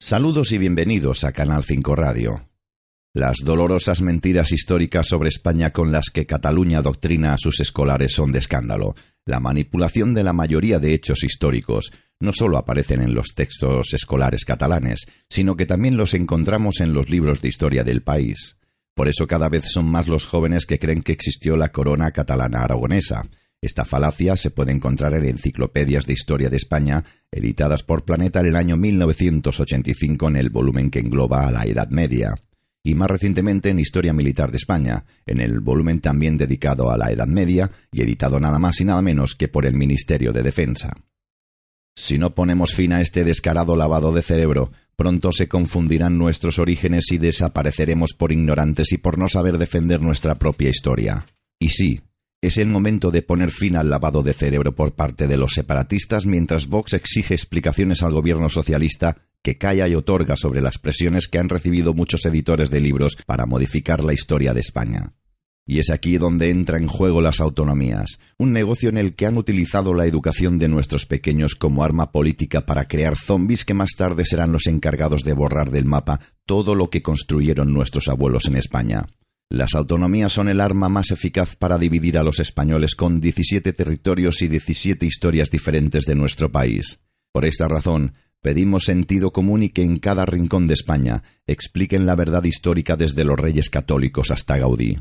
Saludos y bienvenidos a Canal 5 Radio. Las dolorosas mentiras históricas sobre España con las que Cataluña doctrina a sus escolares son de escándalo. La manipulación de la mayoría de hechos históricos no solo aparecen en los textos escolares catalanes, sino que también los encontramos en los libros de historia del país. Por eso cada vez son más los jóvenes que creen que existió la corona catalana aragonesa, esta falacia se puede encontrar en enciclopedias de historia de España, editadas por Planeta en el año 1985 en el volumen que engloba a la Edad Media, y más recientemente en Historia Militar de España, en el volumen también dedicado a la Edad Media y editado nada más y nada menos que por el Ministerio de Defensa. Si no ponemos fin a este descarado lavado de cerebro, pronto se confundirán nuestros orígenes y desapareceremos por ignorantes y por no saber defender nuestra propia historia. Y sí, es el momento de poner fin al lavado de cerebro por parte de los separatistas mientras Vox exige explicaciones al gobierno socialista que calla y otorga sobre las presiones que han recibido muchos editores de libros para modificar la historia de España. Y es aquí donde entra en juego las autonomías, un negocio en el que han utilizado la educación de nuestros pequeños como arma política para crear zombis que más tarde serán los encargados de borrar del mapa todo lo que construyeron nuestros abuelos en España. Las autonomías son el arma más eficaz para dividir a los españoles con 17 territorios y 17 historias diferentes de nuestro país. Por esta razón, pedimos sentido común y que en cada rincón de España expliquen la verdad histórica desde los reyes católicos hasta Gaudí.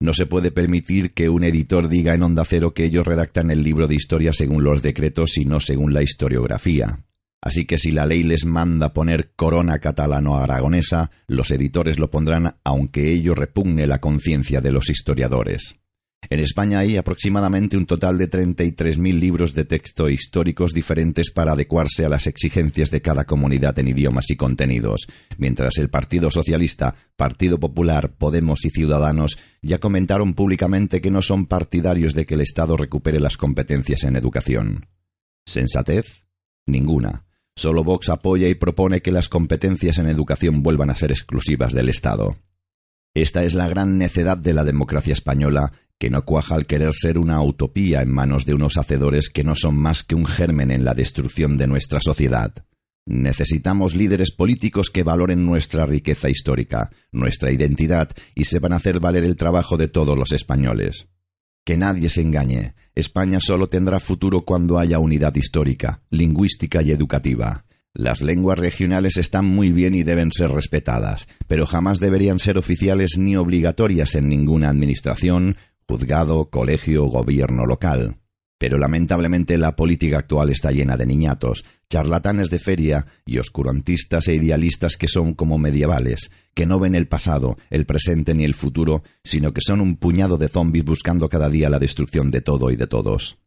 No se puede permitir que un editor diga en Onda Cero que ellos redactan el libro de historia según los decretos y no según la historiografía. Así que si la ley les manda poner corona catalano-aragonesa, los editores lo pondrán aunque ello repugne la conciencia de los historiadores. En España hay aproximadamente un total de 33.000 libros de texto históricos diferentes para adecuarse a las exigencias de cada comunidad en idiomas y contenidos, mientras el Partido Socialista, Partido Popular, Podemos y Ciudadanos ya comentaron públicamente que no son partidarios de que el Estado recupere las competencias en educación. ¿Sensatez? Ninguna. Solo Vox apoya y propone que las competencias en educación vuelvan a ser exclusivas del Estado. Esta es la gran necedad de la democracia española, que no cuaja al querer ser una utopía en manos de unos hacedores que no son más que un germen en la destrucción de nuestra sociedad. Necesitamos líderes políticos que valoren nuestra riqueza histórica, nuestra identidad y sepan hacer valer el trabajo de todos los españoles. Que nadie se engañe. España solo tendrá futuro cuando haya unidad histórica, lingüística y educativa. Las lenguas regionales están muy bien y deben ser respetadas, pero jamás deberían ser oficiales ni obligatorias en ninguna administración, juzgado, colegio o gobierno local. Pero lamentablemente la política actual está llena de niñatos, charlatanes de feria y oscurantistas e idealistas que son como medievales, que no ven el pasado, el presente ni el futuro, sino que son un puñado de zombis buscando cada día la destrucción de todo y de todos.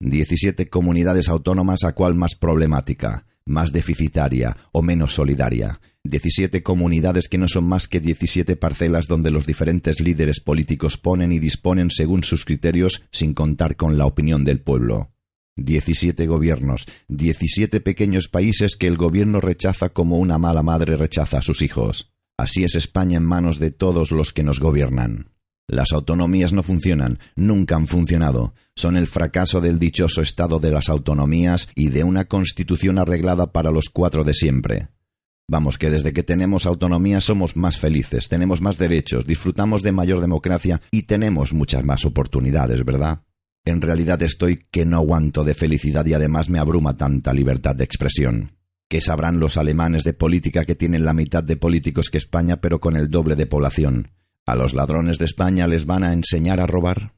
Diecisiete comunidades autónomas a cual más problemática, más deficitaria o menos solidaria. Diecisiete comunidades que no son más que diecisiete parcelas donde los diferentes líderes políticos ponen y disponen según sus criterios sin contar con la opinión del pueblo. Diecisiete gobiernos, diecisiete pequeños países que el gobierno rechaza como una mala madre rechaza a sus hijos. Así es España en manos de todos los que nos gobiernan. Las autonomías no funcionan, nunca han funcionado. Son el fracaso del dichoso estado de las autonomías y de una constitución arreglada para los cuatro de siempre. Vamos, que desde que tenemos autonomía somos más felices, tenemos más derechos, disfrutamos de mayor democracia y tenemos muchas más oportunidades, ¿verdad? En realidad estoy que no aguanto de felicidad y además me abruma tanta libertad de expresión. ¿Qué sabrán los alemanes de política que tienen la mitad de políticos que España pero con el doble de población? ¿A los ladrones de España les van a enseñar a robar?